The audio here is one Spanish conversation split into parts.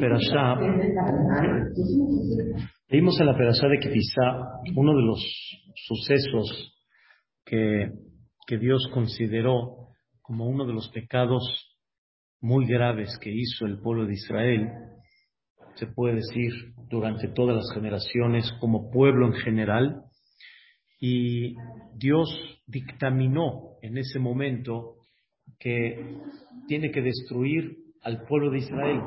Perashá, leímos en la Perashá de quizá uno de los sucesos que, que Dios consideró como uno de los pecados muy graves que hizo el pueblo de Israel, se puede decir durante todas las generaciones, como pueblo en general, y Dios dictaminó en ese momento que tiene que destruir al pueblo de Israel.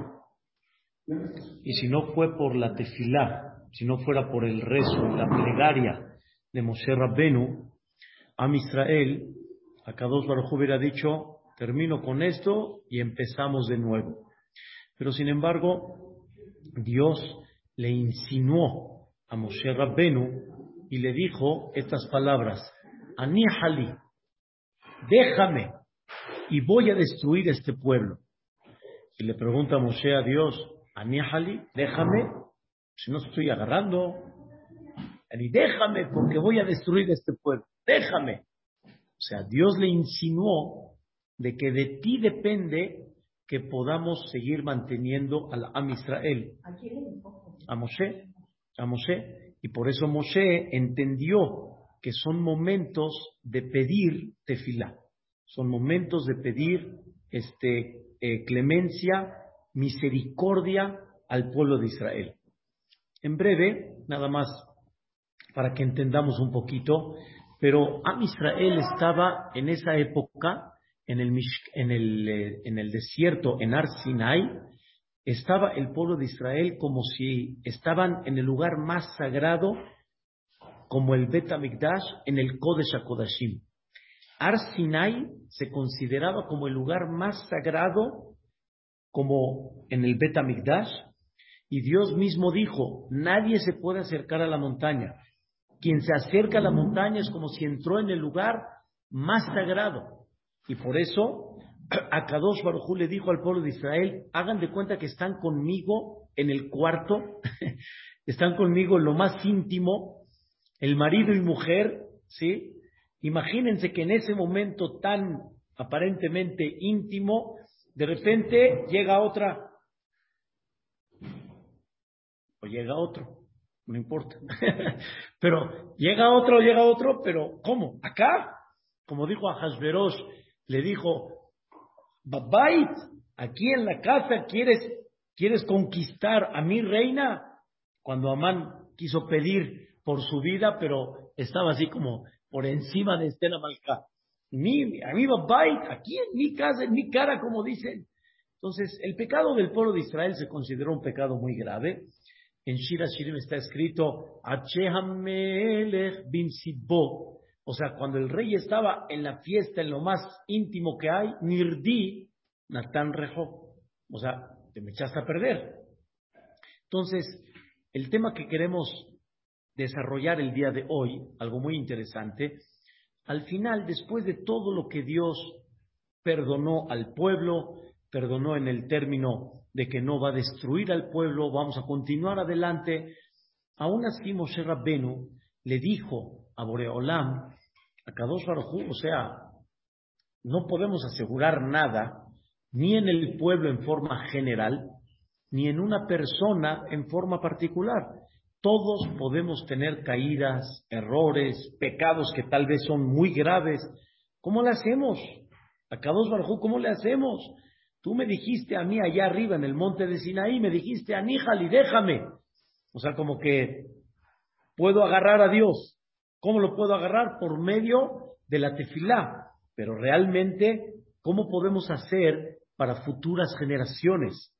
Y si no fue por la tefilá, si no fuera por el rezo, la plegaria de Moshe Rabbenu, a Israel, a Kadosh Baruj hubiera dicho, termino con esto y empezamos de nuevo. Pero sin embargo, Dios le insinuó a Moshe Rabbenu y le dijo estas palabras, Aníhali, déjame y voy a destruir este pueblo. Y le pregunta a Moshe a Dios, Aníhali, déjame, si no estoy agarrando, déjame porque voy a destruir este pueblo, déjame. O sea, Dios le insinuó de que de ti depende que podamos seguir manteniendo al Am Israel. ¿A Moshe? A Moshe. Y por eso Moshe entendió que son momentos de pedir tefilá. Son momentos de pedir este, eh, clemencia misericordia al pueblo de Israel. En breve, nada más para que entendamos un poquito, pero Am Israel estaba en esa época en el, en el, eh, en desierto, en Ar Sinai, estaba el pueblo de Israel como si estaban en el lugar más sagrado, como el Bet Amikdash, en el Kodesh HaKodashim. Ar Sinai se consideraba como el lugar más sagrado como en el Bet y Dios mismo dijo, nadie se puede acercar a la montaña. Quien se acerca a la montaña es como si entró en el lugar más sagrado. Y por eso, a Kadosh Barujú le dijo al pueblo de Israel, hagan de cuenta que están conmigo en el cuarto, están conmigo en lo más íntimo, el marido y mujer, ¿sí? Imagínense que en ese momento tan aparentemente íntimo, de repente llega otra, o llega otro, no importa. pero llega otro, llega otro, pero ¿cómo? ¿Acá? Como dijo a Hasberos, le dijo, Babait, aquí en la casa quieres, quieres conquistar a mi reina. Cuando Amán quiso pedir por su vida, pero estaba así como por encima de Estela Malca mi, a mi aquí en mi casa, en mi cara, como dicen. Entonces, el pecado del pueblo de Israel se consideró un pecado muy grave. En Shira Shirim está escrito, bin O sea, cuando el rey estaba en la fiesta, en lo más íntimo que hay, Nirdi, Natán Rejo. O sea, te me echaste a perder. Entonces, el tema que queremos desarrollar el día de hoy, algo muy interesante, al final, después de todo lo que Dios perdonó al pueblo, perdonó en el término de que no va a destruir al pueblo, vamos a continuar adelante. Aún así, Moshe Rabbenu le dijo a Boreolam, a Kadosh Baruj o sea, no podemos asegurar nada, ni en el pueblo en forma general, ni en una persona en forma particular. Todos podemos tener caídas, errores, pecados que tal vez son muy graves. ¿Cómo le hacemos? A Kadosh Barjú, ¿cómo le hacemos? Tú me dijiste a mí allá arriba en el monte de Sinaí, me dijiste, Aníjali, déjame. O sea, como que puedo agarrar a Dios. ¿Cómo lo puedo agarrar? Por medio de la tefilá. Pero realmente, ¿cómo podemos hacer para futuras generaciones?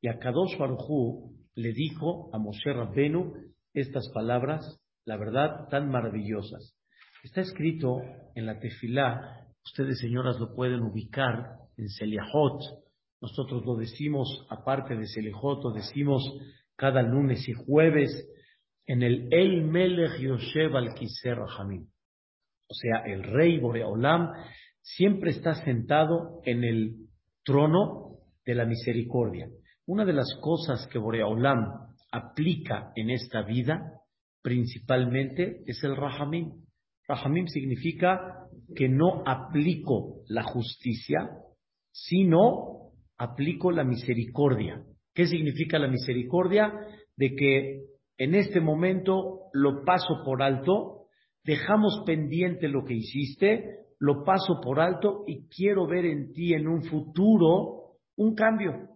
Y a Kadosh Baruj le dijo a Moshe Rabbenu estas palabras, la verdad, tan maravillosas. Está escrito en la tefilá, ustedes señoras lo pueden ubicar en Seliahot, nosotros lo decimos aparte de Seliahot, lo decimos cada lunes y jueves en el El Melech Yoshev al Kiser O sea, el rey Boreolam siempre está sentado en el trono de la misericordia. Una de las cosas que Boreolam aplica en esta vida principalmente es el Rahamim. Rahamim significa que no aplico la justicia, sino aplico la misericordia. ¿Qué significa la misericordia? De que en este momento lo paso por alto, dejamos pendiente lo que hiciste, lo paso por alto y quiero ver en ti en un futuro un cambio.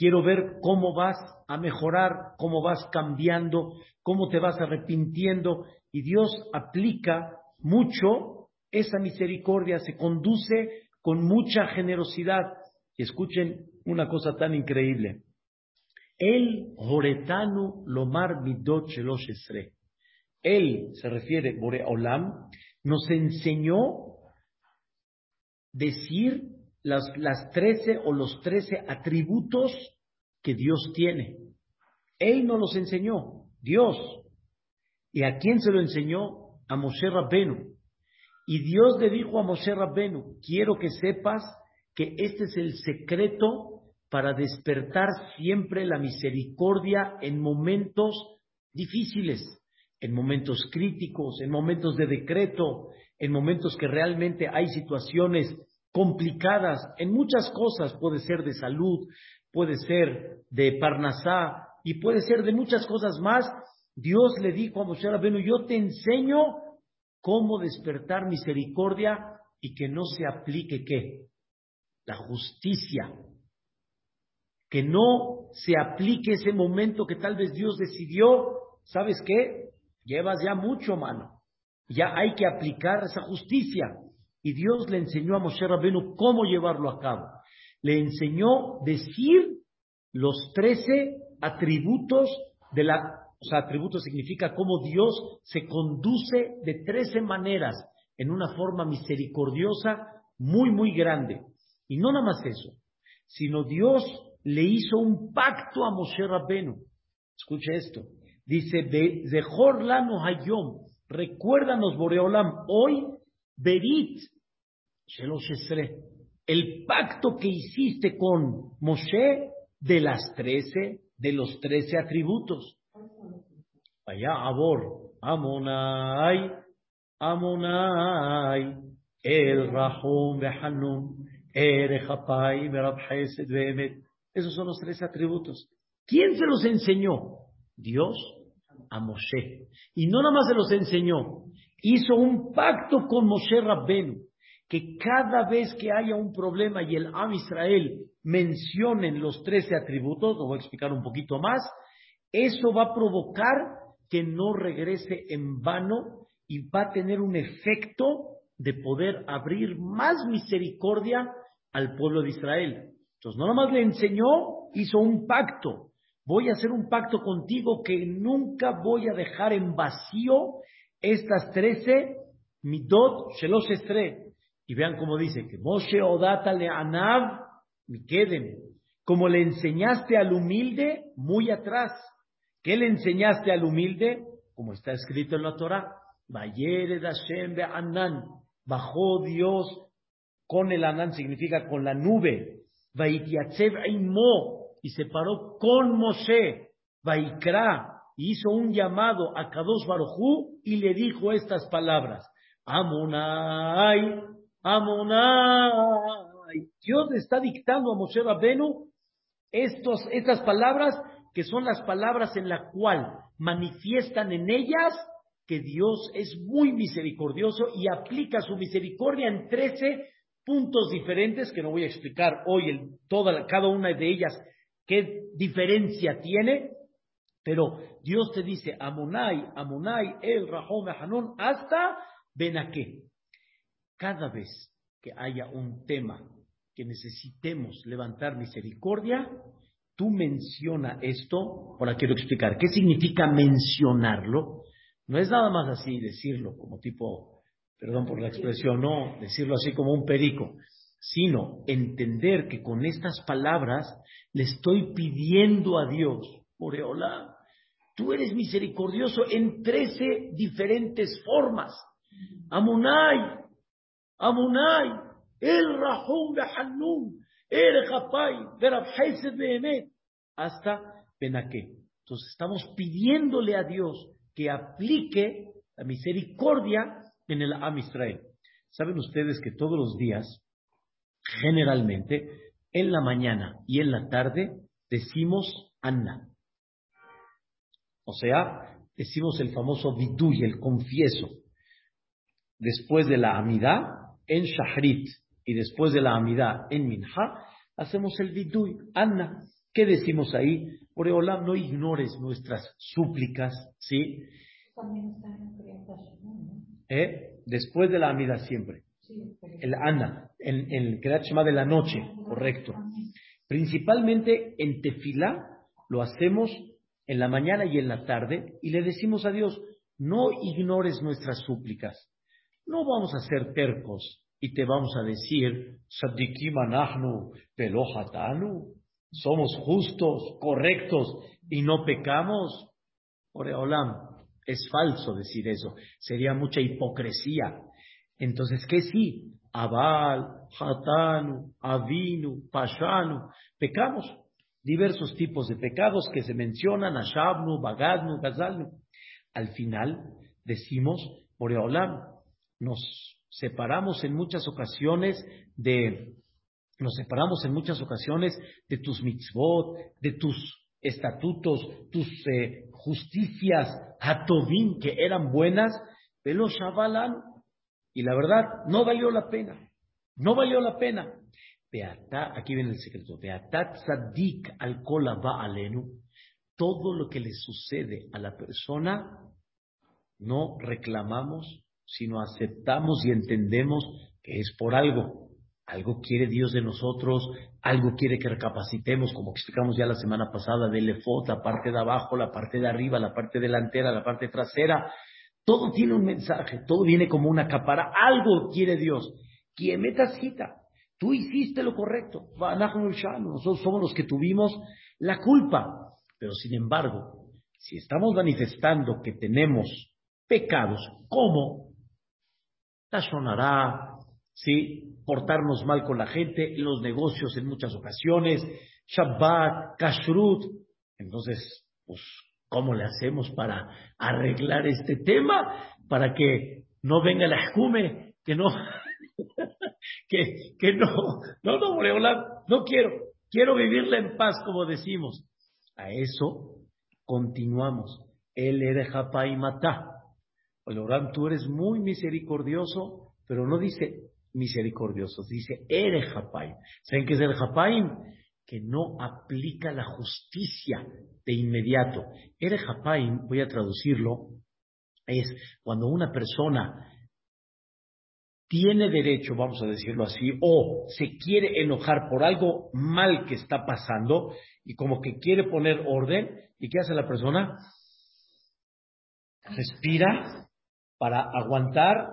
Quiero ver cómo vas a mejorar, cómo vas cambiando, cómo te vas arrepintiendo. Y Dios aplica mucho esa misericordia, se conduce con mucha generosidad. Escuchen una cosa tan increíble. El Horetanu Lomar Midot. Él, se refiere, Bore Olam, nos enseñó decir las, las 13 o los 13 atributos que Dios tiene. Él nos los enseñó, Dios. ¿Y a quién se lo enseñó? A Moshe Rabbenu. Y Dios le dijo a Moshe Rabbenu, quiero que sepas que este es el secreto para despertar siempre la misericordia en momentos difíciles, en momentos críticos, en momentos de decreto, en momentos que realmente hay situaciones complicadas, en muchas cosas, puede ser de salud, puede ser de Parnasá y puede ser de muchas cosas más. Dios le dijo a Moshe Rabbenu, yo te enseño cómo despertar misericordia y que no se aplique qué? La justicia. Que no se aplique ese momento que tal vez Dios decidió, ¿sabes qué? Llevas ya mucho, mano. Ya hay que aplicar esa justicia. Y Dios le enseñó a Moshe Rabenu cómo llevarlo a cabo. Le enseñó decir los trece atributos de la o sea, atributo significa cómo Dios se conduce de trece maneras en una forma misericordiosa muy, muy grande. Y no nada más eso, sino Dios le hizo un pacto a Moshe Rabbenu. Escuche esto. Dice, Zehor lano hayom, recuérdanos Boreolam, hoy, Berit, el pacto que hiciste con Moshe de las trece, de los trece atributos. Allá Abor, Amonai, Amonai, El Rahum Behanum, Erechapai, Merabhesed Behemet. Esos son los tres atributos. ¿Quién se los enseñó? Dios a Moshe. Y no nada más se los enseñó, hizo un pacto con Moshe Rabbenu, que cada vez que haya un problema y el Am Israel mencionen los trece atributos, lo voy a explicar un poquito más, eso va a provocar que no regrese en vano y va a tener un efecto de poder abrir más misericordia al pueblo de Israel. Entonces, no nomás le enseñó, hizo un pacto. Voy a hacer un pacto contigo que nunca voy a dejar en vacío estas trece midot shelosh estre. Y vean cómo dice que Moshe odata le anav mi queden. Como le enseñaste al humilde, muy atrás. ¿Qué le enseñaste al humilde? Como está escrito en la Torah, Anan, bajó Dios con el Anán, significa con la nube, y se paró con Moshe, Vaikra, hizo un llamado a Kadosh Barujú y le dijo estas palabras, Amonai, Amonai. Dios le está dictando a Moshe Rabenu estos, estas palabras que son las palabras en la cual manifiestan en ellas que Dios es muy misericordioso y aplica su misericordia en trece puntos diferentes que no voy a explicar hoy en toda, cada una de ellas qué diferencia tiene, pero Dios te dice Amonai, Amonai, El Rahom, Hanón, hasta Benaqué. Cada vez que haya un tema que necesitemos levantar misericordia, tú menciona esto, ahora quiero explicar, ¿qué significa mencionarlo? No es nada más así decirlo como tipo, perdón por la expresión, no, decirlo así como un perico, sino entender que con estas palabras le estoy pidiendo a Dios, Moreola, tú eres misericordioso en trece diferentes formas. Amunai, Amunai, El Rahum Hanun, hasta Benaque. Entonces estamos pidiéndole a Dios que aplique la misericordia en el Am Israel. Saben ustedes que todos los días, generalmente, en la mañana y en la tarde, decimos Anna. O sea, decimos el famoso Viduy, el confieso. Después de la Amidad, en Shahrit, y después de la Amidad, en Minha, hacemos el Viduy, Anna. ¿Qué decimos ahí? Oreolam, no ignores nuestras súplicas, ¿sí? ¿Eh? Después de la Amida siempre. El Ana, en el Kriyat de la noche, correcto. Principalmente en Tefilá lo hacemos en la mañana y en la tarde y le decimos a Dios, no ignores nuestras súplicas. No vamos a ser tercos y te vamos a decir, somos justos, correctos y no pecamos. Oreolam, es falso decir eso. Sería mucha hipocresía. Entonces, ¿qué sí? Abal, Hatanu, Avinu, Pashanu. Pecamos. Diversos tipos de pecados que se mencionan, Ashabnu, Bagadnu, Gazalnu. Al final decimos, Boreolam, nos separamos en muchas ocasiones de, nos separamos en muchas ocasiones de tus mitzvot, de tus estatutos, tus eh, justicias, Hatovim, que eran buenas, pero Shabalan, y la verdad, no valió la pena, no valió la pena. Beata, aquí viene el secreto, Beatat Sadik al alenu, todo lo que le sucede a la persona, no reclamamos, sino aceptamos y entendemos que es por algo. Algo quiere Dios de nosotros, algo quiere que recapacitemos, como explicamos ya la semana pasada, del efot, la parte de abajo, la parte de arriba, la parte delantera, la parte trasera. Todo tiene un mensaje, todo viene como una capara. Algo quiere Dios. Quien meta cita, tú hiciste lo correcto. Nosotros somos los que tuvimos la culpa. Pero sin embargo, si estamos manifestando que tenemos pecados, ¿cómo? sonará, ¿sí? portarnos mal con la gente, los negocios en muchas ocasiones, Shabbat, Kashrut. Entonces, pues, ¿cómo le hacemos para arreglar este tema? Para que no venga la escume, que no, que, que no, no, no, no quiero, quiero vivirla en paz, como decimos. A eso continuamos. Él era y Matá. Tú eres muy misericordioso, pero no dice misericordiosos. Dice, Ere ¿Saben qué es el Que no aplica la justicia de inmediato. Ere voy a traducirlo, es cuando una persona tiene derecho, vamos a decirlo así, o se quiere enojar por algo mal que está pasando y como que quiere poner orden, ¿y qué hace la persona? Respira para aguantar,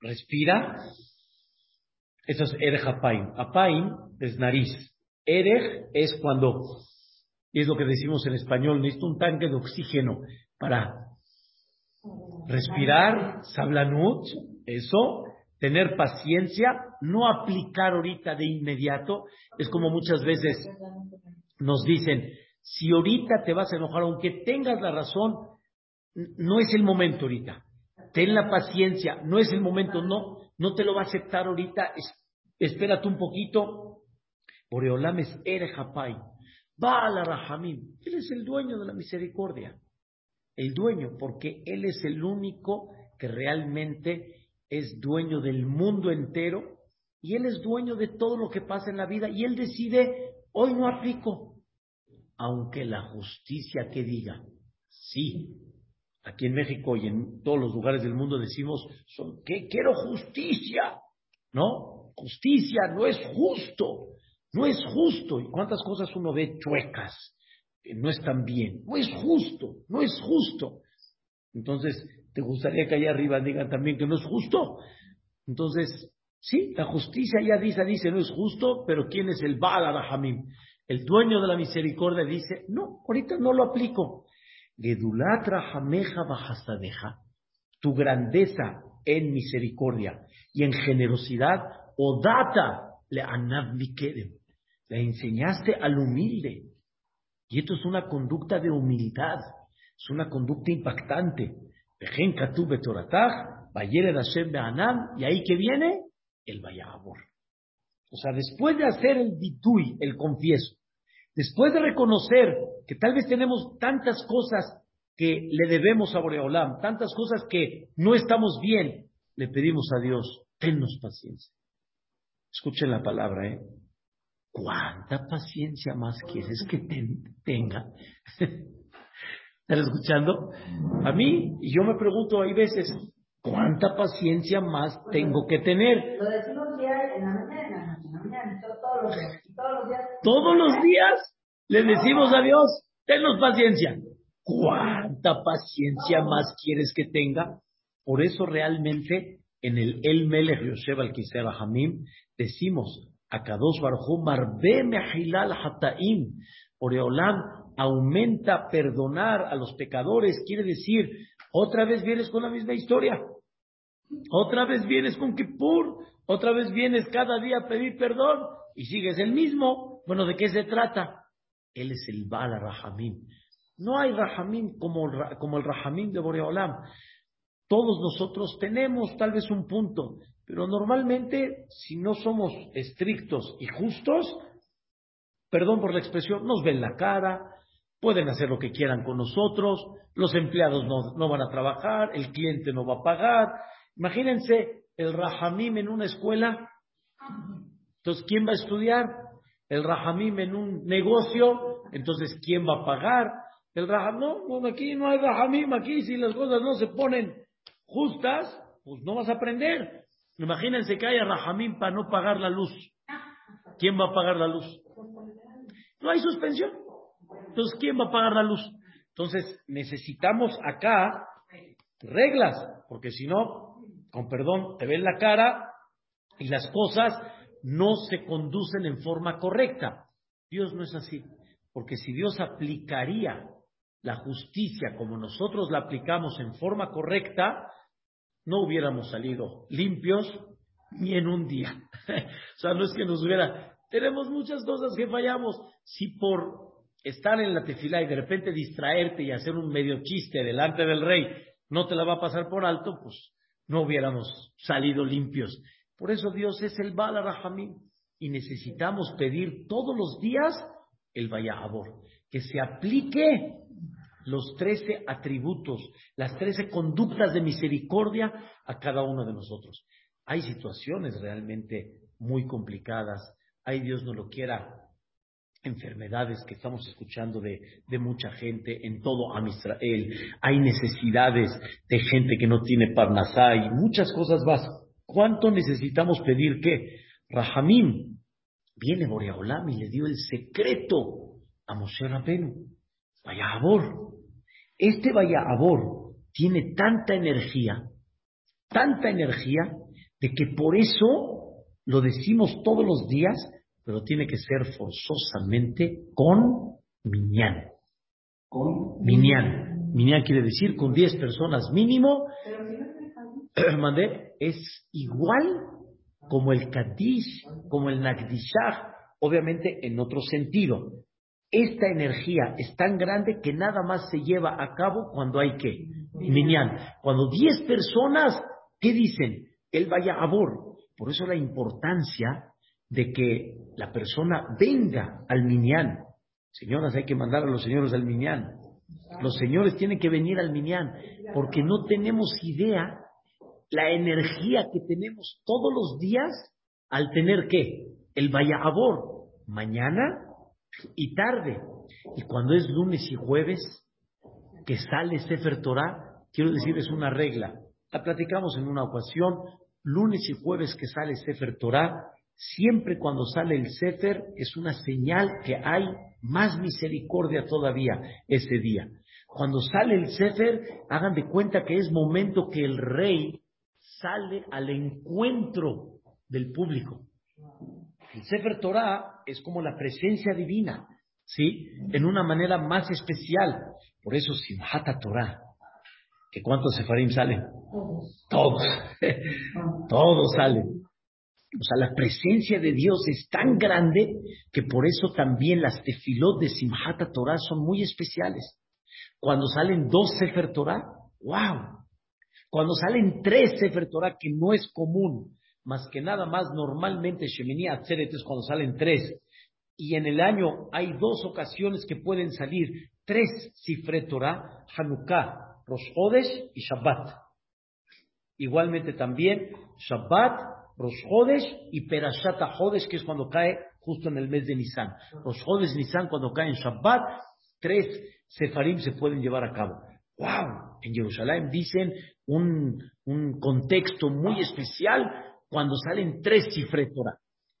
respira eso es Erech Apaim. Apaim es nariz. Erech es cuando, y es lo que decimos en español, necesito un tanque de oxígeno para respirar, sablanut, eso, tener paciencia, no aplicar ahorita de inmediato. Es como muchas veces nos dicen, si ahorita te vas a enojar, aunque tengas la razón, no es el momento ahorita. Ten la paciencia, no es el momento, no, no te lo va a aceptar ahorita, espérate un poquito. Boreolam es a la Rahamim. Él es el dueño de la misericordia. El dueño, porque Él es el único que realmente es dueño del mundo entero y Él es dueño de todo lo que pasa en la vida y Él decide, hoy no aplico, aunque la justicia que diga, sí, Aquí en México y en todos los lugares del mundo decimos que quiero justicia, ¿no? Justicia no es justo, no es justo. ¿Y cuántas cosas uno ve chuecas no están bien? No es justo, no es justo. Entonces, ¿te gustaría que allá arriba digan también que no es justo? Entonces, sí, la justicia ya dice, dice, no es justo, pero ¿quién es el Baal El dueño de la misericordia dice, no, ahorita no lo aplico. Gedulatra jameja bajastadeja, tu grandeza en misericordia y en generosidad, o data le le enseñaste al humilde. Y esto es una conducta de humildad, es una conducta impactante. Y ahí que viene el Vayabor. O sea, después de hacer el bitui, el confieso, Después de reconocer que tal vez tenemos tantas cosas que le debemos a Boreolam, tantas cosas que no estamos bien, le pedimos a Dios, tennos paciencia. Escuchen la palabra, ¿eh? ¿Cuánta paciencia más quieres que tenga? ¿Están escuchando? A mí, y yo me pregunto, hay veces, ¿cuánta paciencia más tengo que tener? Lo decimos en la mañana, en la mañana, todos los días. Todos los días, todos los días le decimos a Dios, tennos paciencia. ¿Cuánta paciencia más quieres que tenga? Por eso realmente en el El Melech Yosef al Hamim decimos, Akadosh Baruj Marbe Mehilal Hataim, Oreolam aumenta perdonar a los pecadores, quiere decir, otra vez vienes con la misma historia, otra vez vienes con Kippur, otra vez vienes cada día a pedir perdón y sigues el mismo. Bueno, ¿de qué se trata? Él es el Bala Rahamim. No hay Rahamim como, el Rahamim de Boreolam. Todos nosotros tenemos tal vez un punto, pero normalmente si no somos estrictos y justos, perdón por la expresión, nos ven la cara, pueden hacer lo que quieran con nosotros, los empleados no, no van a trabajar, el cliente no va a pagar. Imagínense el Rahamim en una escuela. Entonces, ¿quién va a estudiar? El Rahamim en un negocio. Entonces, ¿quién va a pagar? El Rahamim, no, aquí no hay Rahamim, aquí si las cosas no se ponen justas, pues no vas a aprender. Imagínense que haya Rahamim para no pagar la luz. ¿Quién va a pagar la luz? No hay suspensión. Entonces, ¿quién va a pagar la luz? Entonces, necesitamos acá reglas, porque si no, con perdón, te ven la cara y las cosas no se conducen en forma correcta. Dios no es así, porque si Dios aplicaría la justicia como nosotros la aplicamos en forma correcta, no hubiéramos salido limpios ni en un día. o sea, no es que nos hubiera... Tenemos muchas cosas que fallamos. Si por estar en la tefila y de repente distraerte y hacer un medio chiste delante del rey no te la va a pasar por alto, pues no hubiéramos salido limpios. Por eso Dios es el Bala Rahamim y necesitamos pedir todos los días el Vayahabor, que se aplique los trece atributos, las trece conductas de misericordia a cada uno de nosotros. Hay situaciones realmente muy complicadas, hay Dios no lo quiera, enfermedades que estamos escuchando de, mucha gente en todo Amisrael, hay necesidades de gente que no tiene parnasá y muchas cosas más. ¿Cuánto necesitamos pedir qué? Rahamim viene Boreolam y le dio el secreto a Moshe Rabenu. Vaya Abor. Este Vaya Abor tiene tanta energía, tanta energía, de que por eso lo decimos todos los días, pero tiene que ser forzosamente con Minyan. Con Minyan. Minyan quiere decir con 10 personas mínimo. Mandé, es igual como el Kadish, como el Nagdishah, obviamente en otro sentido. Esta energía es tan grande que nada más se lleva a cabo cuando hay que. Minyan. Cuando 10 personas, ¿qué dicen? El vaya abor. Por eso la importancia de que la persona venga al Minyan. Señoras, hay que mandar a los señores al Minyan. Los señores tienen que venir al Minyan porque no tenemos idea la energía que tenemos todos los días al tener que el Vayahabor mañana y tarde. Y cuando es lunes y jueves que sale Sefer Torah, quiero decir, es una regla. La platicamos en una ocasión, lunes y jueves que sale Sefer Torah, Siempre cuando sale el Sefer es una señal que hay más misericordia todavía ese día. Cuando sale el Sefer, hagan de cuenta que es momento que el rey sale al encuentro del público. El Sefer Torah es como la presencia divina, ¿sí? En una manera más especial. Por eso Simhata Torah. ¿Que cuántos Sefarim salen? Todos. Todos salen. O sea, la presencia de Dios es tan grande que por eso también las tefilot de Simhata Torah son muy especiales. Cuando salen dos Sefer Torah, ¡wow! Cuando salen tres Sefer Torah, que no es común, más que nada más normalmente Shemini Atzeret es cuando salen tres. y en el año hay dos ocasiones que pueden salir tres cifre Torah, Hanukkah, Rosh Hodesh y Shabbat. Igualmente también Shabbat, Rosh Hodesh y Perashat Hodesh, que es cuando cae justo en el mes de Nisan. Rosh Hodesh, Nisan, cuando cae en Shabbat, tres sefarim se pueden llevar a cabo. ¡Wow! En Jerusalén dicen un, un contexto muy especial cuando salen tres cifre Torah.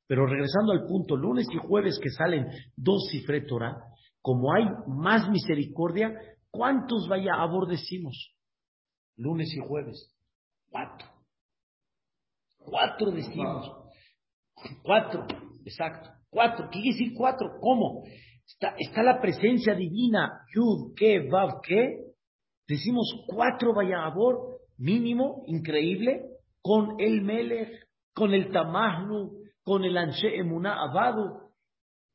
Pero regresando al punto, lunes y jueves que salen dos cifre Torah, como hay más misericordia, ¿cuántos vaya a decimos? Lunes y jueves. Cuatro. Cuatro decimos. Cuatro, exacto. Cuatro. ¿Qué quiere decir cuatro? ¿Cómo? Está, está la presencia divina. Yud, que, Vav, que. Decimos cuatro vayabor, mínimo, increíble, con el Melech, con el Tamahnu, con el Anshe Emuná Abadu.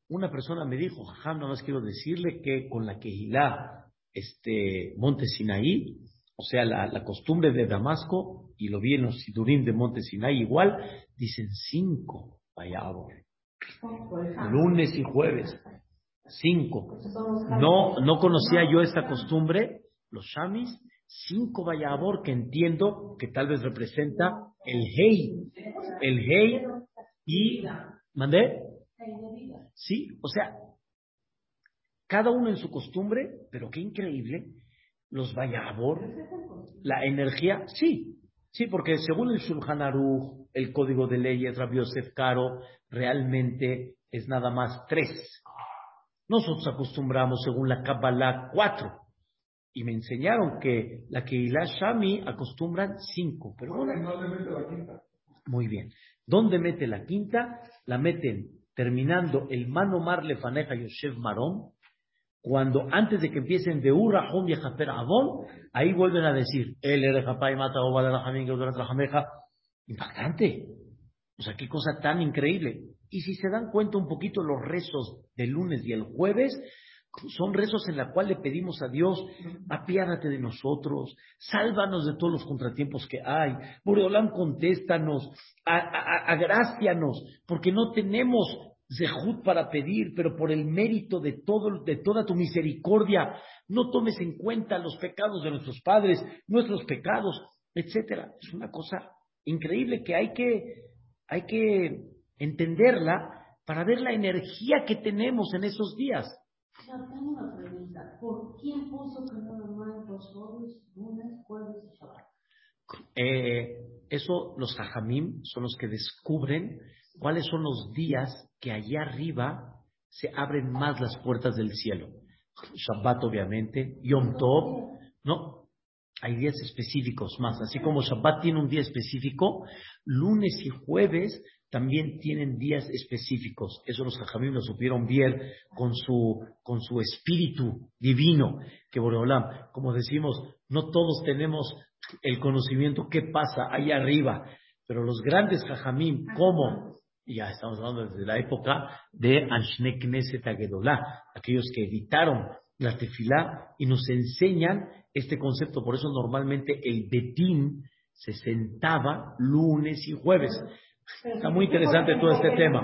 Una persona me dijo, jajam, nada más quiero decirle que con la Kehilá, este, Monte Sinaí, o sea, la, costumbre de Damasco, y lo vi en los Sidurim de Monte Sinaí igual, dicen cinco vayabor. Lunes y jueves. Cinco. No, no conocía yo esta costumbre, los shamis, cinco vayabor que entiendo que tal vez representa el Hei. El Hei y, ¿mandé? Sí, o sea, cada uno en su costumbre, pero qué increíble, los Vayabor, la energía, sí, sí, porque según el Shulchan Aruch, el código de leyes, Rabbi Yosef Caro, realmente es nada más tres. Nosotros acostumbramos, según la Kabbalah, cuatro. Y me enseñaron que la Keilah Shami acostumbran cinco. Pero Muy bien. ¿Dónde mete la quinta? La meten terminando el mano mar lefaneja Yoshev Marón, cuando antes de que empiecen de Urrahom y Avon, ahí vuelven a decir, el Erejapai mata o Impactante. O sea, qué cosa tan increíble. Y si se dan cuenta un poquito los rezos del lunes y el jueves, son rezos en la cual le pedimos a Dios, apiádate de nosotros, sálvanos de todos los contratiempos que hay. Boreolam, contéstanos, agracianos, porque no tenemos zehut para pedir, pero por el mérito de, todo, de toda tu misericordia, no tomes en cuenta los pecados de nuestros padres, nuestros pecados, etcétera. Es una cosa increíble que hay que, hay que entenderla para ver la energía que tenemos en esos días. tengo una pregunta. ¿Por quién puso no los jueves, lunes, jueves y Shabbat? Eh, eso los hajamim son los que descubren cuáles son los días que allá arriba se abren más las puertas del cielo. Shabbat, obviamente, Yom Tov, no, hay días específicos más. Así como Shabbat tiene un día específico, lunes y jueves también tienen días específicos. Eso los jajamim lo supieron ver con su, con su espíritu divino. Que Boreolam, como decimos, no todos tenemos el conocimiento qué pasa ahí arriba, pero los grandes jajamim, como ya estamos hablando desde la época de Anshne Knesset aquellos que editaron la tefilá y nos enseñan este concepto. Por eso normalmente el betín se sentaba lunes y jueves. Está muy interesante todo este tema.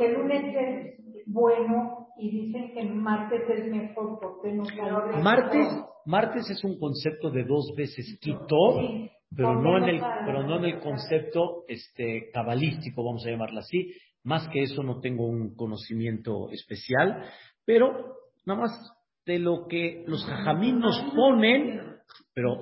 El lunes es bueno y dicen que el martes es mejor porque no Martes, martes es un concepto de dos veces quitó pero no en el, pero no en el concepto este, cabalístico, vamos a llamarlo así. Más que eso no tengo un conocimiento especial, pero nada más de lo que los jajamín nos ponen, pero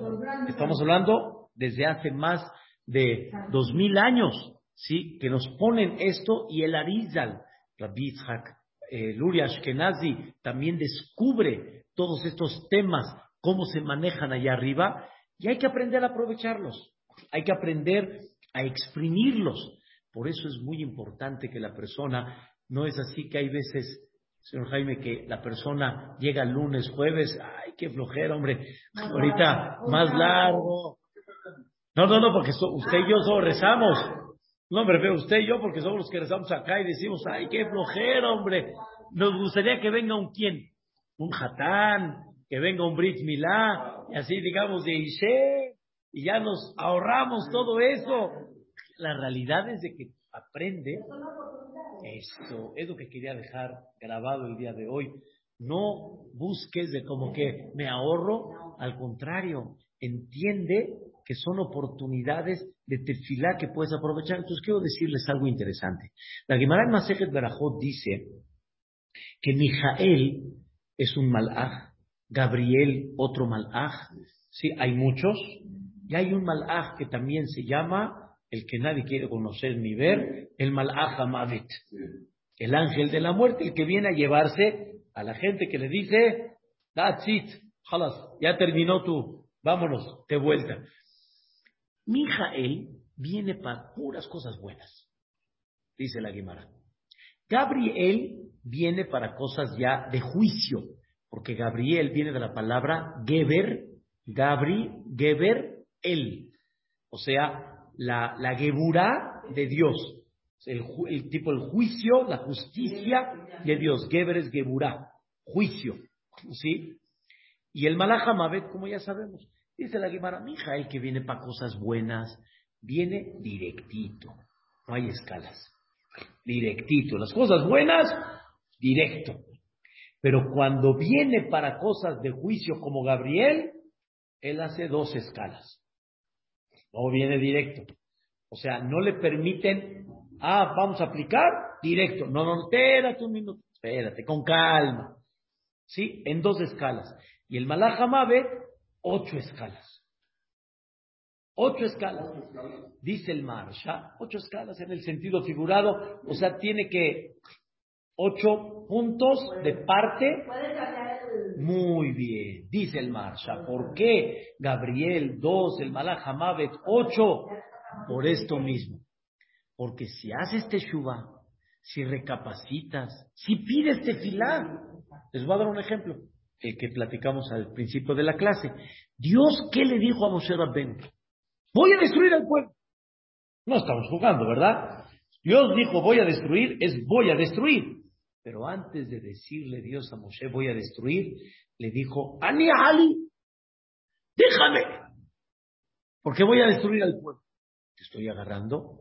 estamos hablando desde hace más de dos mil años, ¿sí? Que nos ponen esto y el Arizal, Rabbi Yitzhak, eh, Luria Ashkenazi, también descubre todos estos temas, cómo se manejan allá arriba, y hay que aprender a aprovecharlos, hay que aprender a exprimirlos. Por eso es muy importante que la persona, no es así que hay veces, señor Jaime, que la persona llega el lunes, jueves, ay, qué flojera, hombre, ahorita más largo. No, no, no, porque usted y yo solo rezamos. No, hombre, usted y yo porque somos los que rezamos acá y decimos, ay, qué flojera, hombre. Nos gustaría que venga un quién, un jatán, que venga un Brit Milá, y así digamos de Ishe, y ya nos ahorramos todo eso. La realidad es de que aprende, Esto es lo que quería dejar grabado el día de hoy. No busques de como que me ahorro, al contrario, entiende que son oportunidades de tefilá que puedes aprovechar. Entonces quiero decirles algo interesante. La Gemara en Masejet Berajot dice que Mijael es un malaj, Gabriel otro malaj, sí, hay muchos, y hay un malaj que también se llama, el que nadie quiere conocer ni ver, el malaj Amavet, el ángel de la muerte, el que viene a llevarse a la gente que le dice, that's it, ya terminó tú, vámonos, de vuelta. Mijael viene para puras cosas buenas, dice la Guimara. Gabriel viene para cosas ya de juicio, porque Gabriel viene de la palabra Geber, Gabri, Geber, él. O sea, la, Geburá de Dios. El, tipo, el juicio, la justicia de Dios. Geber es Geburá, juicio. ¿Sí? Y el Malach como ya sabemos, dice la Gemara, hija, el que viene para cosas buenas, viene directito. No hay escalas. Directito. Las cosas buenas, directo. Pero cuando viene para cosas de juicio como Gabriel, él hace dos escalas. No viene directo. O sea, no le permiten, ah, vamos a aplicar directo. No, no, espérate un minuto, espérate, con calma. ¿Sí? En dos escalas. Y el Malajamabe, ocho escalas. Ocho escalas. Dice el Marsha, ocho escalas en el sentido figurado, o sea, tiene que ocho puntos de parte. Muy bien, dice el Marsha. ¿Por qué Gabriel dos, el Malach Hamavet ocho? Por esto mismo. Porque si haces teshuva, si recapacitas, si pides tefilá, les voy a dar un ejemplo, el que platicamos al principio de la clase. Dios, ¿qué le dijo a Moshe Rabben? Voy a destruir al pueblo. No estamos jugando, ¿verdad? Dios dijo voy a destruir, es voy a destruir. Pero antes de decirle Dios a Moshe, voy a destruir, le dijo, Ani Ali, déjame, porque voy a destruir al pueblo. Te estoy agarrando.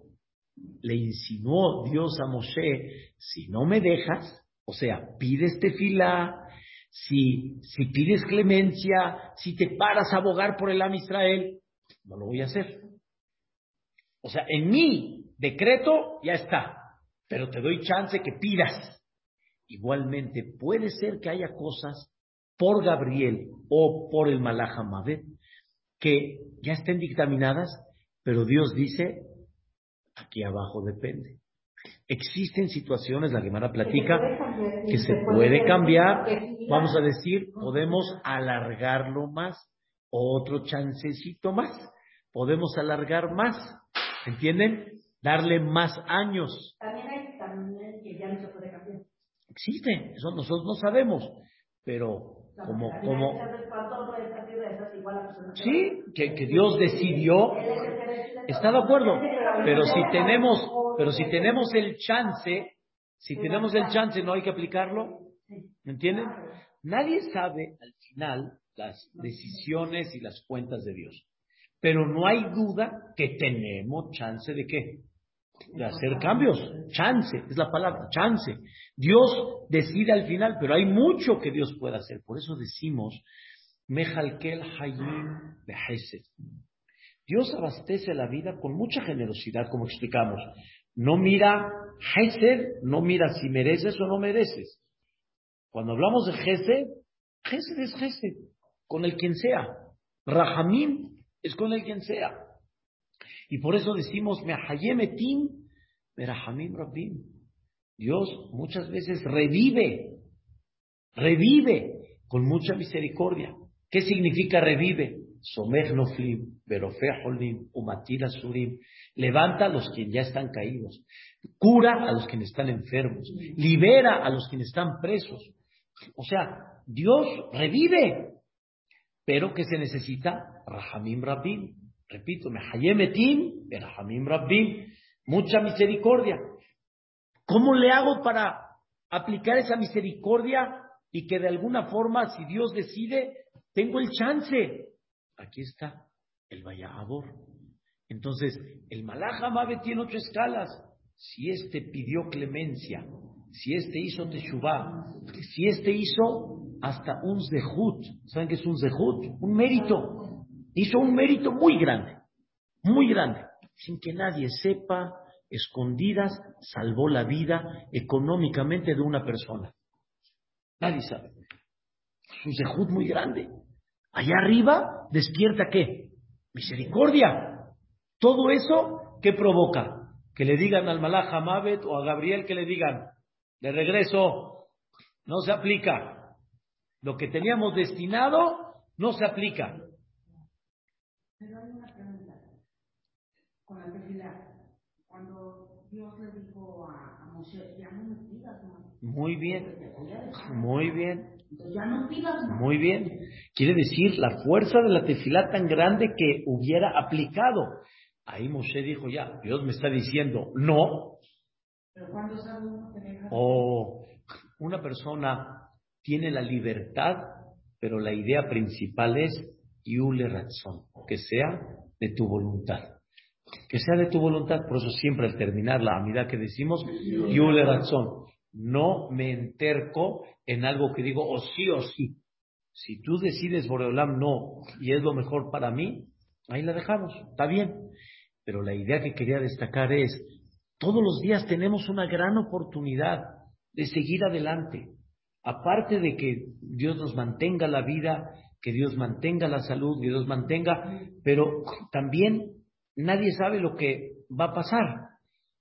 Le insinuó Dios a Moshe, si no me dejas, o sea, pides tefilá, si, si pides clemencia, si te paras a abogar por el Am Israel, no lo voy a hacer. O sea, en mi decreto ya está, pero te doy chance que pidas. Igualmente, puede ser que haya cosas por Gabriel o por el Malach que ya estén dictaminadas, pero Dios dice, aquí abajo depende. Existen situaciones, la Gemara platica, que se puede cambiar, vamos a decir, podemos alargarlo más, otro chancecito más, podemos alargar más, ¿entienden? Darle más años. También hay también que ya no se puede cambiar. Existe, eso nosotros no sabemos, pero como, como sí, que, que Dios decidió, está de acuerdo, pero si tenemos, pero si tenemos el chance, si tenemos el chance, no hay que aplicarlo, ¿me entienden? Nadie sabe al final las decisiones y las cuentas de Dios, pero no hay duda que tenemos chance de qué, de hacer cambios. Chance, es la palabra, chance. Dios decide al final, pero hay mucho que Dios puede hacer. Por eso decimos, Mejalkel Hayim Behesed. Dios abastece la vida con mucha generosidad, como explicamos. No mira Hesed, no mira si mereces o no mereces. Cuando hablamos de Hesed, Hesed es Hesed, con el quien sea. Rahamim es con el quien sea. Y por eso decimos, Mehayemetim, Merahamim Rabbim. Dios muchas veces revive, revive con mucha misericordia. ¿Qué significa revive? Surim. Levanta a los que ya están caídos. Cura a los que están enfermos. Libera a los que están presos. O sea, Dios revive. Pero que se necesita? Rahamim Rabbim. Repito, Mehayemetim, Rahamim Rabbim. Mucha misericordia. ¿Cómo le hago para aplicar esa misericordia y que de alguna forma, si Dios decide, tengo el chance? Aquí está el Vallabor. Entonces, el Malach tiene ocho escalas. si este pidió clemencia, si este hizo teshuvah, si este hizo hasta un zehut, ¿saben qué es un zehut? Un mérito. Hizo un mérito muy grande, muy grande, sin que nadie sepa, escondidas, salvó la vida económicamente de una persona. Nadie sabe. Es un zehut muy grande. Allá arriba despierta qué? Misericordia. Todo eso, ¿qué provoca? Que le digan al Malach Hamabet o a Gabriel que le digan, de regreso, no se aplica. Lo que teníamos destinado no se aplica. Pero hay una pregunta. Con la tefilá, cuando Dios le dijo a, a Moshe, ya no me Muy bien, muy bien. Muy bien.Quiere decir la fuerza de la tefilá tan grande que hubiera aplicado. Ahí Moshe dijo ya, Dios me está diciendo no. O una persona tiene la libertad, pero la idea principal es yule razón, que sea de tu voluntad. Que sea de tu voluntad, por eso siempre al terminar la amidad que decimos, yule razón. No me enterco en algo que digo o sí o sí. Si tú decides Boreolam no y es lo mejor para mí, ahí la dejamos, está bien. Pero la idea que quería destacar es, todos los días tenemos una gran oportunidad de seguir adelante. Aparte de que Dios nos mantenga la vida, que Dios mantenga la salud, que Dios mantenga, pero también nadie sabe lo que va a pasar.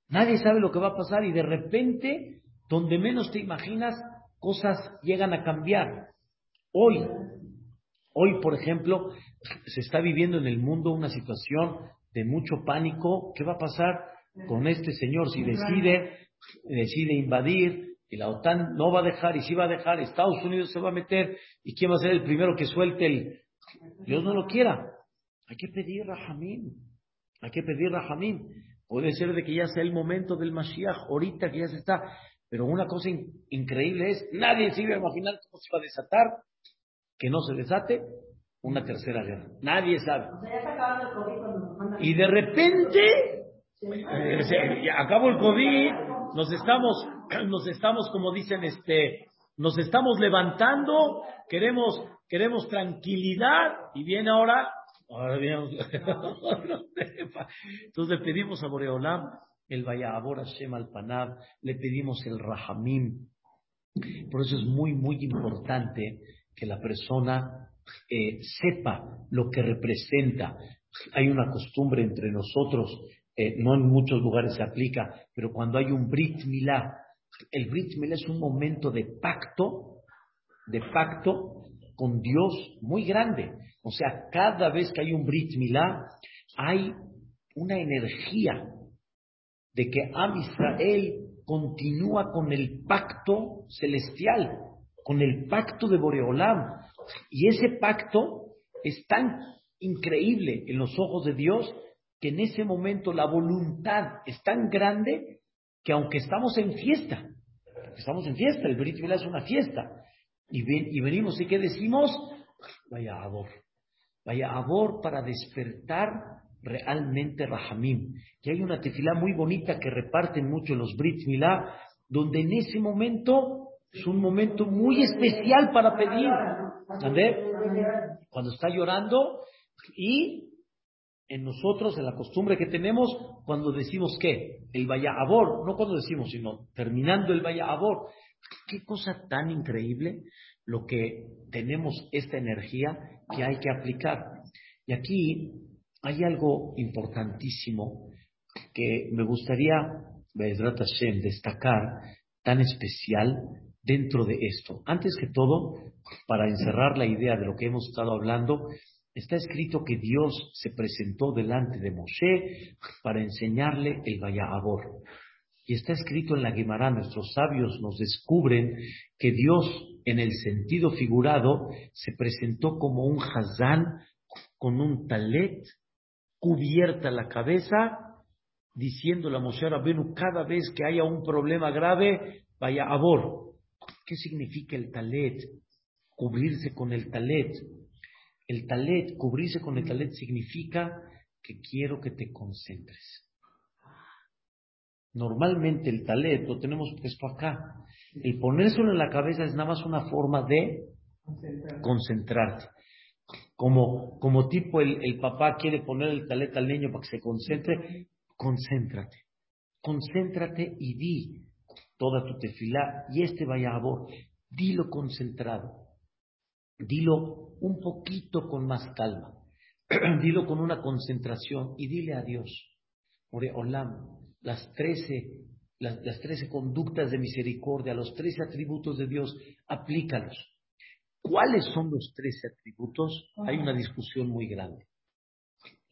Nadie sabe lo que va a pasar y de repente, donde menos te imaginas, cosas llegan a cambiar. Hoy, hoy, por ejemplo, se está viviendo en el mundo una situación de mucho pánico. ¿Qué va a pasar con este señor si decide, decide invadir? Y la OTAN no va a dejar, y si va a dejar, Estados Unidos se va a meter, ¿y quién va a ser el primero que suelte el... Dios no lo quiera. Hay que pedir Rahamim. Hay que pedir Rahamim. Puede ser de que ya sea el momento del Mashiach, ahorita que ya se está. Pero una cosa in- increíble es, nadie se iba a imaginar cómo se va a desatar, que no se desate una tercera guerra. Nadie sabe. O sea, ya está acabando el COVID cuando mandan. Y de repente, eh, se- ya acabó el COVID, nos estamos, nos estamos, como dicen, este, nos estamos levantando, queremos, queremos tranquilidad, y viene ahora, ahora viene, entonces le pedimos a Boreolam el Vayabor Hashem al Panab, le pedimos el Rahamim. Por eso es muy, muy importante que la persona eh, sepa lo que representa. Hay una costumbre entre nosotros, eh, no en muchos lugares se aplica, pero cuando hay un Brit Milá, el Brit Milá es un momento de pacto, de pacto con Dios muy grande. O sea, cada vez que hay un Brit Milá, hay una energía de que Am Israel continúa con el pacto celestial, con el pacto de Boreolam. Y ese pacto es tan increíble en los ojos de Dios que en ese momento la voluntad es tan grande que aunque estamos en fiesta, estamos en fiesta, el Brit Milá es una fiesta, y, y venimos y ¿qué decimos? Vaya abor, vaya abor para despertar realmente Rahamim. Que hay una tefilá muy bonita que reparten mucho los Brit Milá, donde en ese momento es un momento muy especial para pedir. ¿Entendés? Cuando está llorando y en nosotros, en la costumbre que tenemos, cuando decimos qué, el Vaya Abor, no cuando decimos, sino terminando el Vaya Abor. Qué cosa tan increíble lo que tenemos esta energía que hay que aplicar. Y aquí hay algo importantísimo que me gustaría, destacar tan especial dentro de esto. Antes que todo, para encerrar la idea de lo que hemos estado hablando, está escrito que Dios se presentó delante de Moshe para enseñarle el Vayabor. Y está escrito en la Gemara, nuestros sabios nos descubren que Dios, en el sentido figurado, se presentó como un Hazán con un talet cubierta la cabeza, diciéndole a Moshe Rabenu cada vez que haya un problema grave, vaya a Bor. ¿Qué significa el talet? Cubrirse con el talet. El talet, cubrirse con el talet significa que quiero que te concentres. Normalmente el talet lo tenemos puesto acá. El ponérselo en la cabeza es nada más una forma de concentrarte. Como, como tipo el, papá quiere poner el talet al niño para que se concentre, concéntrate. Concéntrate y di toda tu tefilá y este vaya a vos. Dilo concentrado. Dilo un poquito con más calma. Dilo con una concentración y dile a Dios, Olam, las trece, las, trece conductas de misericordia, los trece atributos de Dios, aplícalos. ¿Cuáles son los trece atributos? Hay una discusión muy grande.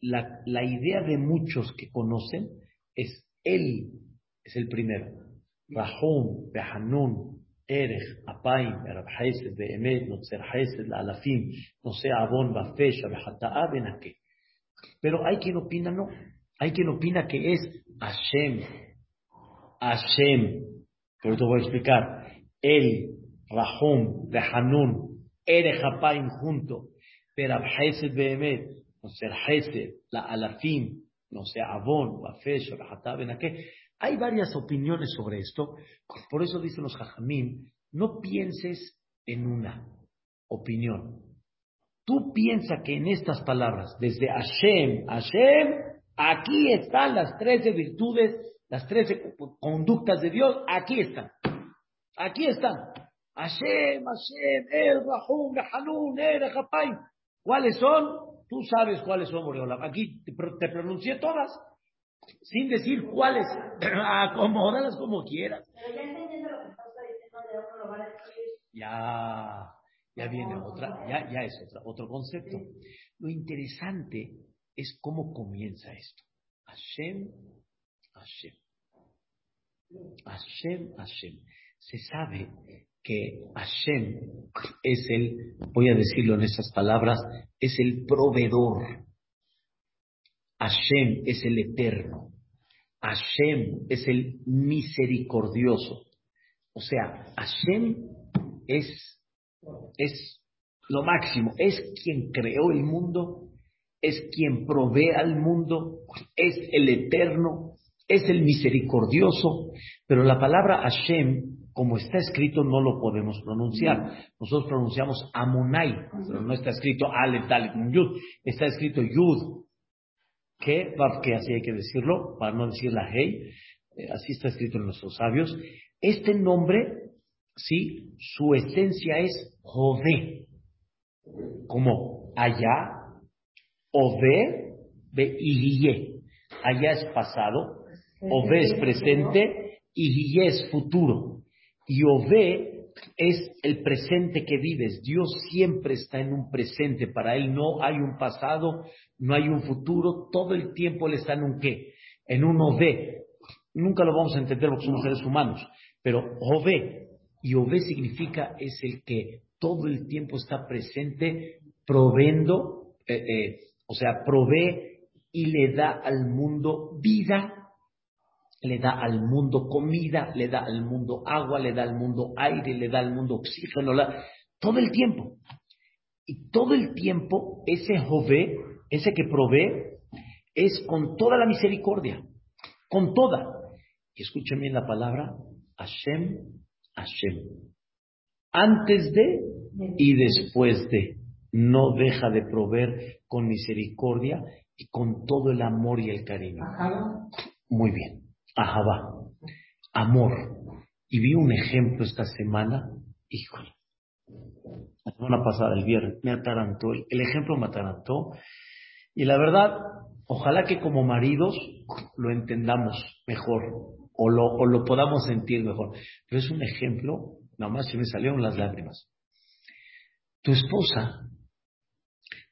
La, la idea de muchos que conocen es Él, es el primero. Rahum, Behanun, Erech, Apaim, Erab Behemet, Notzer Hesed, Alafim, no sea Abon, Bafesha, Behata'a, Benake. Pero hay quien opina no. Hay quien opina que es Hashem. Hashem. Pero te voy a explicar. El, Rahum, Behanun, Erech, Apaim junto. Erab Hesed, Behemet, Notzer Hesed, la Alafim, no sea Abon, Bafesha, Behata'a, Benake. Hay varias opiniones sobre esto, por eso dicen los jajamim, no pienses en una opinión. Tú piensa que en estas palabras, desde Hashem, Hashem, aquí están las trece virtudes, las trece conductas de Dios, aquí están. Aquí están. Hashem, Hashem, El Rahum, Hanun, El ¿Cuáles son? Tú sabes cuáles son, Boreolam. Aquí te, te pronuncié todas sin decir cuáles, acomódalas como quieras. Pero ya entendiendo lo que está diciendo de otro lugar, ya, ya viene otra, ya, ya es otra, otro concepto. Lo interesante es cómo comienza esto. Hashem, Hashem. Hashem, Hashem. Se sabe que Hashem es el, voy a decirlo en esas palabras, es el proveedor Hashem es el eterno. Hashem es el misericordioso. O sea, Hashem es, es lo máximo. Es quien creó el mundo, es quien provee al mundo, es el eterno, es el misericordioso. Pero la palabra Hashem, como está escrito, no lo podemos pronunciar. Nosotros pronunciamos Amonai, pero no está escrito Aleph, Dalet, Yud. Está escrito Yud, que, que así hay que decirlo, para no decir la hey, eh, así está escrito en nuestros sabios, este nombre, sí, su esencia es Jove, como allá, Ove, Igiye, allá es pasado, Ove es presente, Igiye es futuro, y Ove es el presente que vives. Dios siempre está en un presente. Para Él no hay un pasado, no hay un futuro. Todo el tiempo Él está en un qué, en un ove. Nunca lo vamos a entender porque somos seres humanos. Pero ove, y ove significa es el que todo el tiempo está presente, proveyendo, eh, eh, o sea, provee y le da al mundo vida le da al mundo comida, le da al mundo agua, le da al mundo aire, le da al mundo oxígeno, todo el tiempo. Y todo el tiempo ese Jové, ese que provee, es con toda la misericordia, con toda. Y escuchen bien la palabra, Hashem, Hashem. Antes de y después de. No deja de proveer con misericordia y con todo el amor y el cariño. Muy bien. Ahabá, amor. Y vi un ejemplo esta semana, híjole, la semana pasada, el viernes, me atarantó, el ejemplo me atarantó. Y la verdad, ojalá que como maridos lo entendamos mejor o lo, o lo podamos sentir mejor. Pero es un ejemplo, nada más se me salieron las lágrimas. Tu esposa,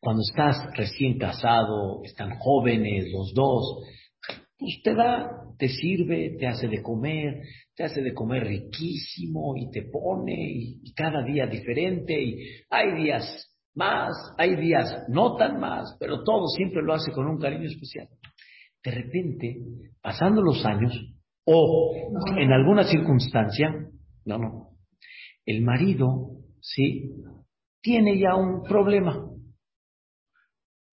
cuando estás recién casado, están jóvenes los dos, pues te da, te sirve, te hace de comer, te hace de comer riquísimo y te pone y, cada día diferente y hay días más, hay días no tan más, pero todo siempre lo hace con un cariño especial. De repente, pasando los años o en alguna circunstancia, no, no, el marido, sí, tiene ya un problema,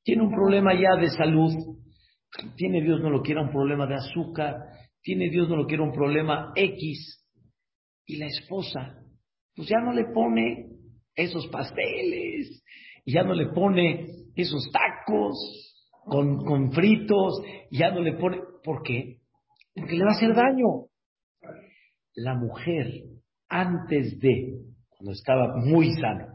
tiene un problema ya de salud, tiene Dios no lo quiera un problema de azúcar, tiene Dios no lo quiere un problema X y la esposa, pues ya no le pone esos pasteles, ya no le pone esos tacos con, con fritos, ya no le pone, ¿por qué? Porque le va a hacer daño. La mujer, antes de, cuando estaba muy sano,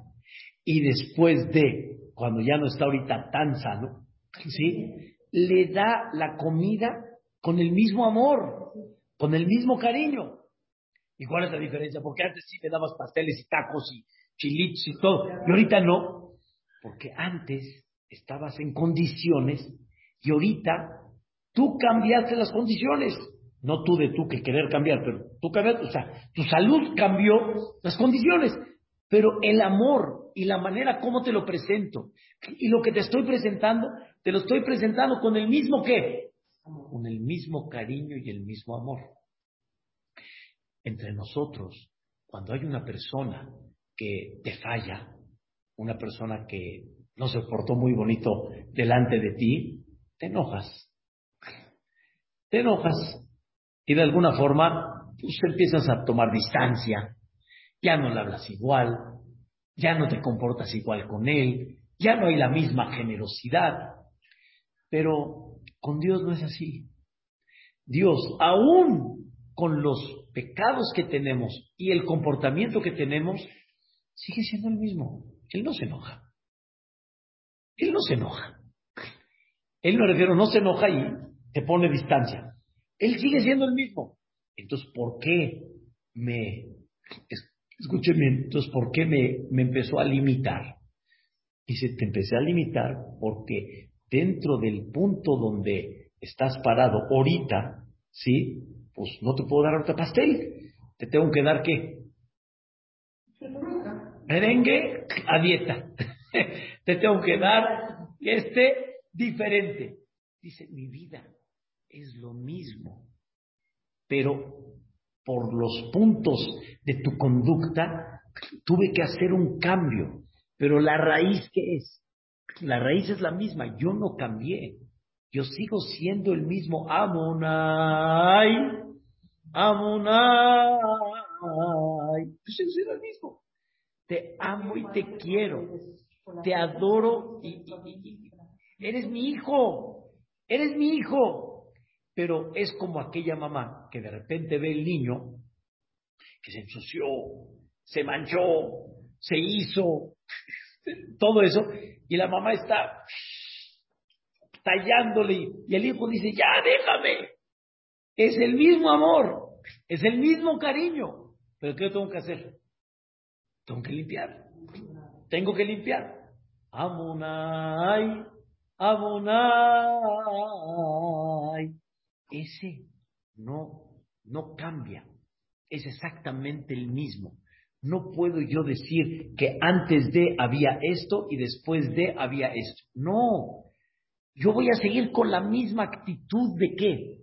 y después de, cuando ya no está ahorita tan sano, ¿sí? Le da la comida con el mismo amor, con el mismo cariño. ¿Y cuál es la diferencia? Porque antes sí te dabas pasteles y tacos y chilitos y todo, y ahorita no. Porque antes estabas en condiciones y ahorita tú cambiaste las condiciones. No tú de tú que querer cambiar, pero tú cambiaste, o sea, tu salud cambió las condiciones. Pero el amor y la manera como te lo presento y lo que te estoy presentando, te lo estoy presentando con el mismo qué? Con el mismo cariño y el mismo amor entre nosotros, cuando hay una persona que te falla, una persona que no se portó muy bonito delante de ti, te enojas. Te enojas y de alguna forma pues empiezas a tomar distancia, ya no le hablas igual, ya no te comportas igual con él, ya no hay la misma generosidad. Pero con Dios no es así. Dios, aún con los pecados que tenemos y el comportamiento que tenemos, sigue siendo el mismo. Él no se enoja. Él no se enoja. Él no refiero, no se enoja y te pone distancia. Él sigue siendo el mismo. Entonces, ¿por qué me, escúcheme, entonces, ¿por qué me, me empezó a limitar? Dice, te empecé a limitar porque dentro del punto donde estás parado ahorita, ¿sí? pues no te puedo dar ahorita pastel. Te tengo que dar qué? Merengue a dieta. te tengo que dar este diferente. Dice, mi vida es lo mismo, pero por los puntos de tu conducta tuve que hacer un cambio. Pero la raíz, ¿qué es? La raíz es la misma, yo no cambié. Yo sigo siendo el mismo Amonai, Amonai. Yo sigo siendo el mismo. Te amo y te quiero. Te adoro y, eres mi hijo. Eres mi hijo. Pero es como aquella mamá que de repente ve el niño que se ensució, se manchó, se hizo, todo eso, y la mamá está tallándole y el hijo dice, ya déjame. Es el mismo amor, es el mismo cariño. Pero ¿qué tengo que hacer? Tengo que limpiar. Tengo que limpiar. Amonai, Amonai. Ese no, no cambia. Es exactamente el mismo. No puedo yo decir que antes de había esto y después de había esto. No, yo voy a seguir con la misma actitud de qué?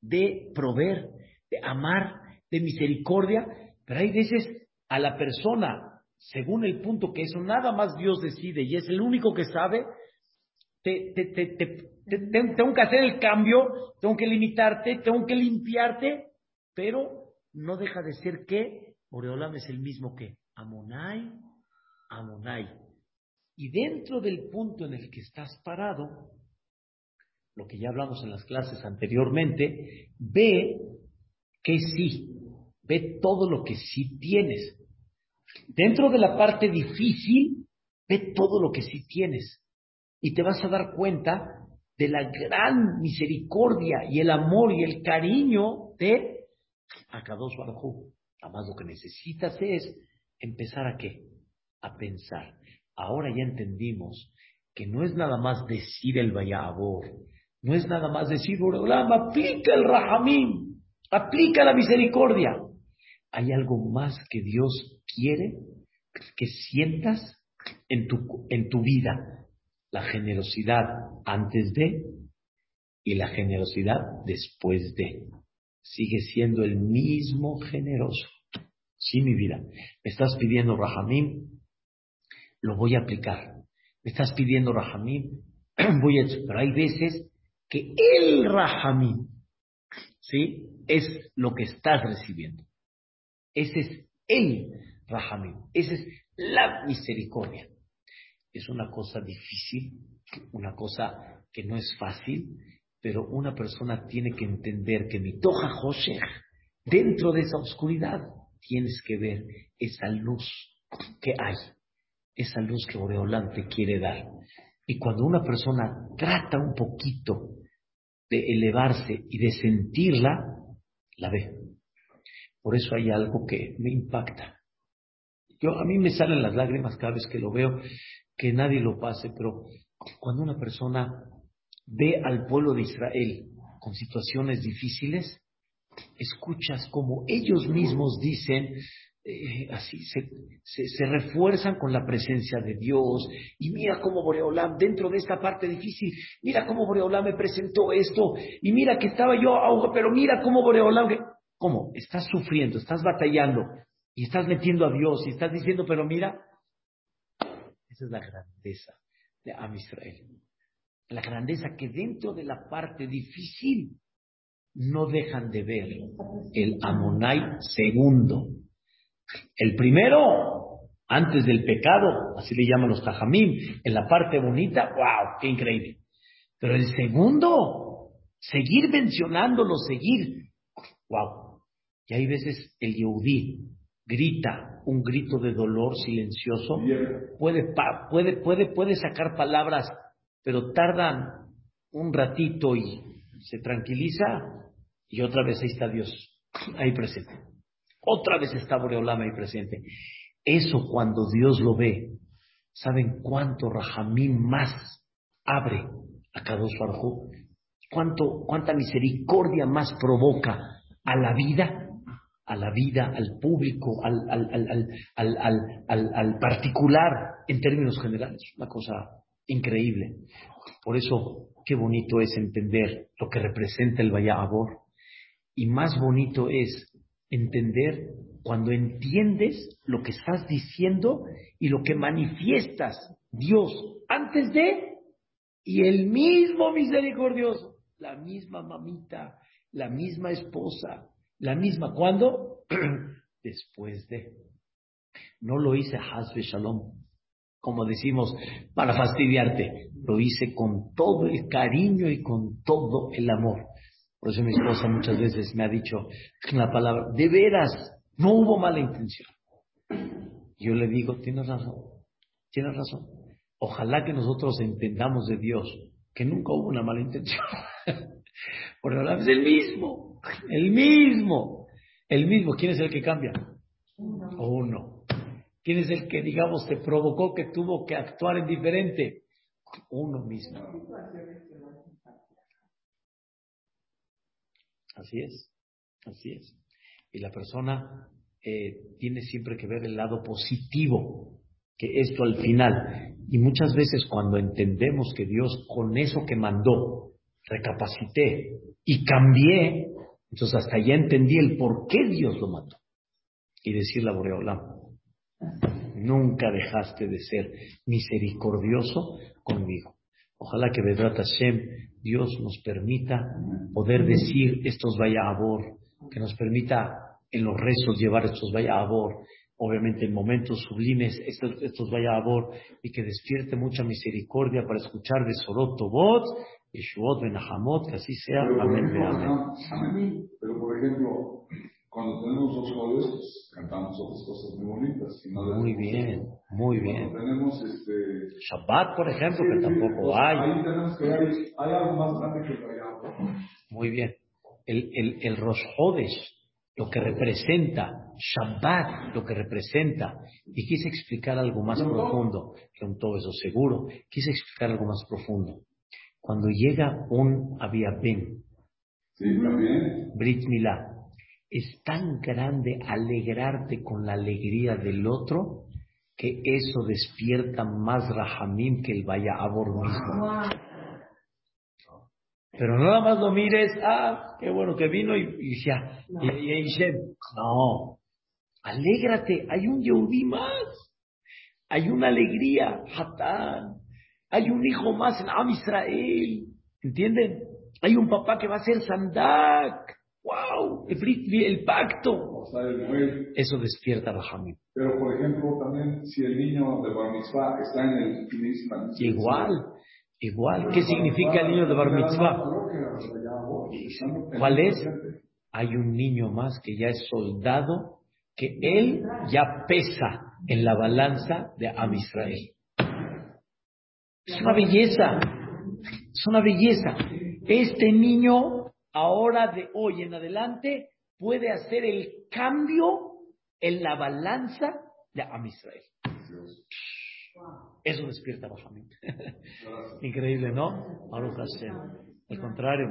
De proveer, de amar, de misericordia, pero hay veces a la persona, según el punto que eso nada más Dios decide y es el único que sabe, te, tengo que hacer el cambio, tengo que limitarte, tengo que limpiarte, pero no deja de ser que Oreolam es el mismo que Amonai, Amonai. Y dentro del punto en el que estás parado, lo que ya hablamos en las clases anteriormente, ve que sí, ve todo lo que sí tienes. Dentro de la parte difícil, ve todo lo que sí tienes. Y te vas a dar cuenta de la gran misericordia y el amor y el cariño de Akadosh Baruj Además, lo que necesitas es empezar a qué? A pensar. Ahora ya entendimos que no es nada más decir el Vayabor, no es nada más decir, Boreolam, aplica el Rahamim, aplica la misericordia. Hay algo más que Dios quiere que sientas en tu, en tu vida. La generosidad antes de y la generosidad después de. Sigue siendo el mismo generoso. Sí, mi vida. Me estás pidiendo Rahamim, lo voy a aplicar. Me estás pidiendo Rahamim, voy a... Pero hay veces que el Rahamim, ¿sí? es lo que estás recibiendo. Ese es el Rahamim, esa es la misericordia. Es una cosa difícil, una cosa que no es fácil, pero una persona tiene que entender que mi toja Hoshech, dentro de esa oscuridad, tienes que ver esa luz que hay, esa luz que Boreolán te quiere dar. Y cuando una persona trata un poquito de elevarse y de sentirla, la ve. Por eso hay algo que me impacta. Yo, a mí me salen las lágrimas cada vez que lo veo, que nadie lo pase, pero cuando una persona ve al pueblo de Israel con situaciones difíciles, escuchas como ellos mismos dicen, eh, así se, se, refuerzan con la presencia de Dios. Y mira cómo Boreolam, dentro de esta parte difícil, mira cómo Boreolam me presentó esto. Y mira que estaba yo pero mira cómo Boreolam. ¿Cómo? Estás sufriendo, estás batallando y estás metiendo a Dios y estás diciendo, pero mira, esa es la grandeza de Am Israel. La grandeza que dentro de la parte difícil no dejan de ver el Amonai segundo. El primero, antes del pecado, así le llaman los Tajamim, en la parte bonita, wow, qué increíble. Pero el segundo, seguir mencionándolo, seguir, wow. Y hay veces el Yehudí grita un grito de dolor silencioso, puede, puede, puede, puede sacar palabras, pero tardan un ratito y se tranquiliza y otra vez ahí está Dios, ahí presente. Otra vez está Boreolama ahí presente. Eso cuando Dios lo ve, ¿saben cuánto Rahamim más abre a Kadosh Baruj ¿Cuánto, ¿Cuánta misericordia más provoca a la vida? A la vida, al público, al, al, particular, en términos generales. Una cosa increíble. Por eso, qué bonito es entender lo que representa el Abor. Y más bonito es entender cuando entiendes lo que estás diciendo y lo que manifiestas Dios antes de y el mismo misericordioso, la misma mamita, la misma esposa, la misma. ¿Cuándo? Después de. No lo hice Hasbe Shalom, como decimos, para fastidiarte. Lo hice con todo el cariño y con todo el amor. Por eso mi esposa muchas veces me ha dicho la palabra, de veras, no hubo mala intención. Yo le digo, tienes razón, tienes razón. Ojalá que nosotros entendamos de Dios que nunca hubo una mala intención. Porque ahora es el mismo, el mismo, el mismo. ¿Quién es el que cambia? Uno. Uno. ¿Quién es el que, digamos, te provocó que tuvo que actuar en diferente? Uno mismo. Así es, así es. Y la persona eh, tiene siempre que ver el lado positivo, que esto al final. Y muchas veces cuando entendemos que Dios con eso que mandó, recapacité y cambié, entonces hasta ya entendí el por qué Dios lo mandó. Y decirle a Boreolam, nunca dejaste de ser misericordioso conmigo. Ojalá que Vedrat Hashem, Dios nos permita poder decir estos vaya a que nos permita en los rezos llevar estos vaya a obviamente en momentos sublimes estos, estos vaya a y que despierte mucha misericordia para escuchar de Soroto Bot, Yeshuot Benahamot, que así sea. amén, amén. Pero por ejemplo, cuando tenemos dos jueves, pues cantamos otras cosas muy bonitas. muy bien, muy bien. tenemos este... Shabbat, por ejemplo, que tampoco hay. Ahí tenemos que hay, hay algo más grande que el Muy bien. El, el, el Rosh Hodesh, lo que representa, Shabbat, lo que representa, y quise explicar algo más profundo, que un todo eso seguro, quise explicar algo más profundo. Cuando llega un Abiabén, sí, Brit Milá, es tan grande alegrarte con la alegría del otro que eso despierta más rahamim que el vaya mismo. Pero no nada más lo mires, ah, qué bueno que vino y, ya, y, no, alégrate, hay un Yehudí más, hay una alegría, Hatán, hay un hijo más en Am Israel, ¿entienden? Hay un papá que va a ser Sandak, ¡Wow! El, el pacto. o sea, el. Eso despierta Rahamim. Pero, por ejemplo, también si el niño de Bar Mitzvah está en el Knesset, Igual, igual. ¿Qué significa el niño de Bar Mitzvah? ¿Cuál es? Hay un niño más que ya es soldado, que él ya pesa en la balanza de Am Israel. Es una belleza, es una belleza. Este niño, ahora de hoy en adelante, puede hacer el cambio en la balanza de Am Israel. Eso despierta Bahamim. Increíble, ¿no? Baruch Hashem. Al contrario.